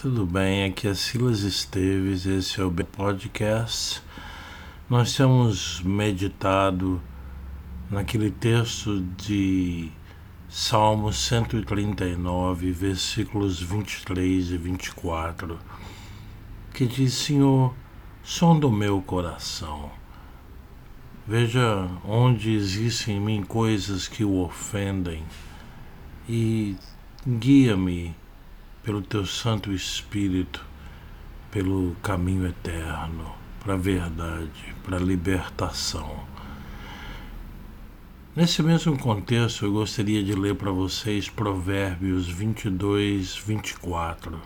Tudo bem, aqui é Silas Esteves, esse é o podcast. Nós temos meditado naquele texto de Salmo 139, versículos 23 e 24, que diz: Senhor, sonda o meu coração. Veja onde existem em mim coisas que o ofendem e guia-me pelo teu Santo Espírito, pelo caminho eterno, para a verdade, para a libertação. Nesse mesmo contexto, eu gostaria de ler para vocês Provérbios 22, 24,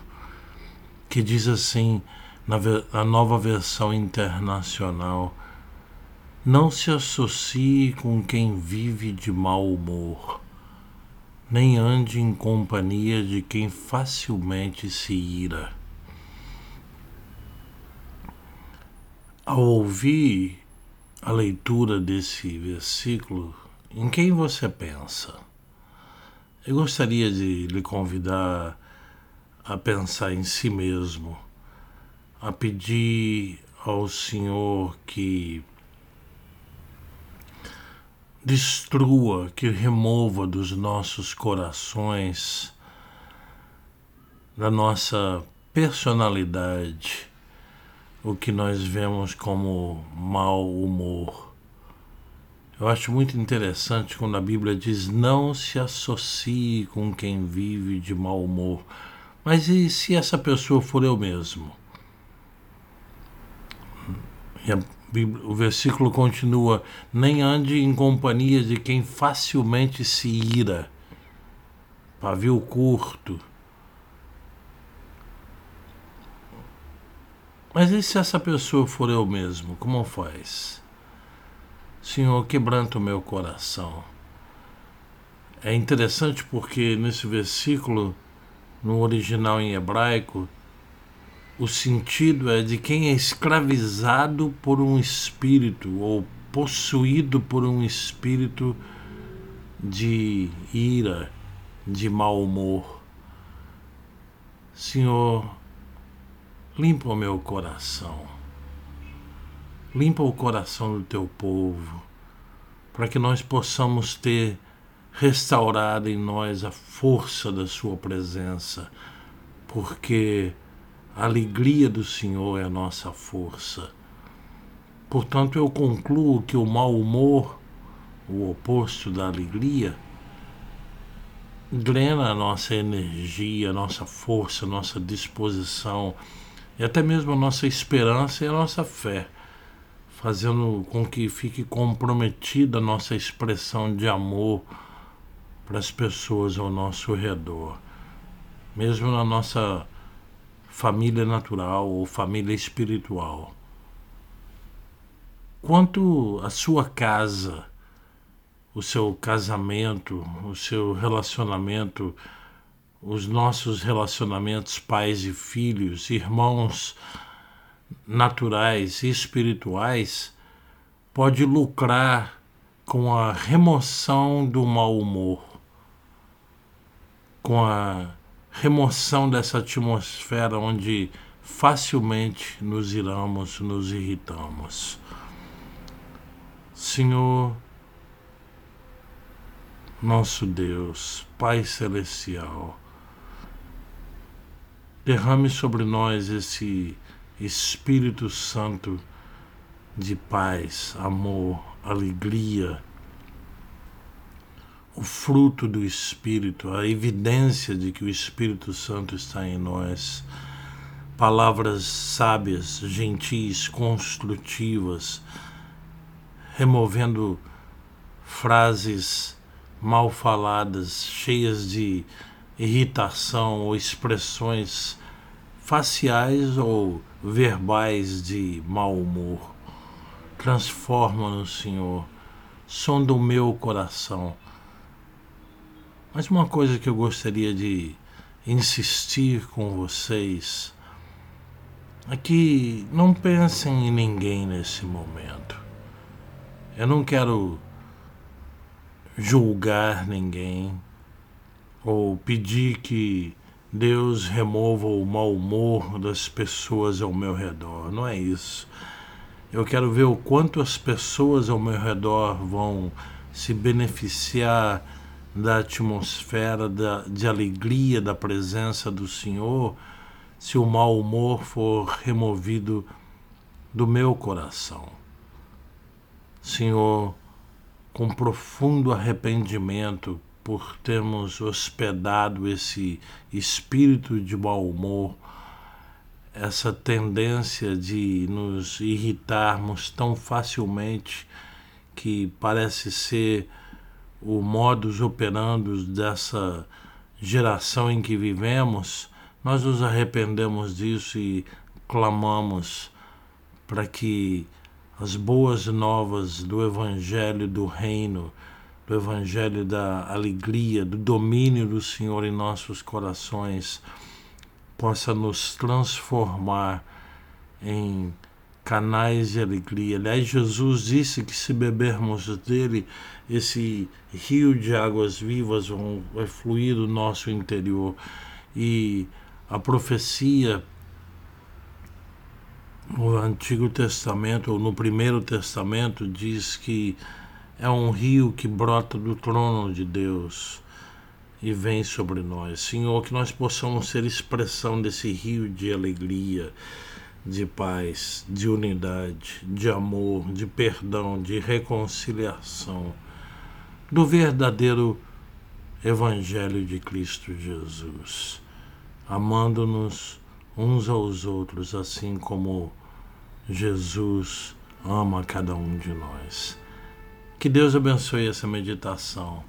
que diz assim, na nova versão internacional: Não se associe com quem vive de mau humor nem ande em companhia de quem facilmente se ira. Ao ouvir a leitura desse versículo, em quem você pensa? Eu gostaria de lhe convidar a pensar em si mesmo, a pedir ao Senhor que destrua, que remova dos nossos corações, da nossa personalidade, o que nós vemos como mau humor. Eu acho muito interessante quando a Bíblia diz: não se associe com quem vive de mau humor. Mas e se essa pessoa for eu mesmo? O versículo continua: nem ande em companhia de quem facilmente se ira. Pavio curto. Mas e se essa pessoa for eu mesmo? Como faz? Senhor, quebranta o meu coração. É interessante porque nesse versículo, no original em hebraico, o sentido é de quem é escravizado por um espírito ou possuído por um espírito de ira, de mau humor. Senhor, limpa o meu coração. Limpa o coração do teu povo, para que nós possamos ter restaurado em nós a força da Sua presença, porque a alegria do Senhor é a nossa força. Portanto, eu concluo que o mau humor, o oposto da alegria, drena a nossa energia, a nossa força, a nossa disposição e até mesmo a nossa esperança e a nossa fé, fazendo com que fique comprometida a nossa expressão de amor para as pessoas ao nosso redor. Mesmo na nossa família natural ou família espiritual. Quanto à sua casa, o seu casamento, o seu relacionamento, os nossos relacionamentos pais e filhos, irmãos naturais e espirituais, pode lucrar com a remoção do mau humor, com a remoção dessa atmosfera onde facilmente nos iramos, nos irritamos. Senhor, nosso Deus, Pai Celestial, derrame sobre nós esse Espírito Santo de paz, amor, alegria, o fruto do Espírito, a evidência de que o Espírito Santo está em nós. Palavras sábias, gentis, construtivas, removendo frases mal faladas, cheias de irritação ou expressões faciais ou verbais de mau humor. Transforma-nos, Senhor. Sonda o meu coração mas uma coisa que eu gostaria de insistir com vocês é que não pensem em ninguém nesse momento. Eu não quero julgar ninguém ou pedir que Deus remova o mau humor das pessoas ao meu redor. Não é isso. Eu quero ver o quanto as pessoas ao meu redor vão se beneficiar da atmosfera da, de alegria da presença do Senhor se o mau humor for removido do meu coração. Senhor, com profundo arrependimento por termos hospedado esse espírito de mau humor, essa tendência de nos irritarmos tão facilmente que parece ser o modus operandi dessa geração em que vivemos, nós nos arrependemos disso e clamamos para que as boas novas do Evangelho do Reino, do Evangelho da alegria, do domínio do Senhor em nossos corações, possa nos transformar em canais de alegria. Aliás, Jesus disse que se bebermos dele, esse rio de águas vivas vai fluir do nosso interior. E a profecia no Antigo Testamento, ou no Primeiro Testamento, diz que é um rio que brota do trono de Deus e vem sobre nós. Senhor, que nós possamos ser expressão desse rio de alegria de paz, de unidade, de amor, de perdão, de reconciliação, do verdadeiro Evangelho de Cristo Jesus, amando-nos uns aos outros, assim como Jesus ama cada um de nós. Que Deus abençoe essa meditação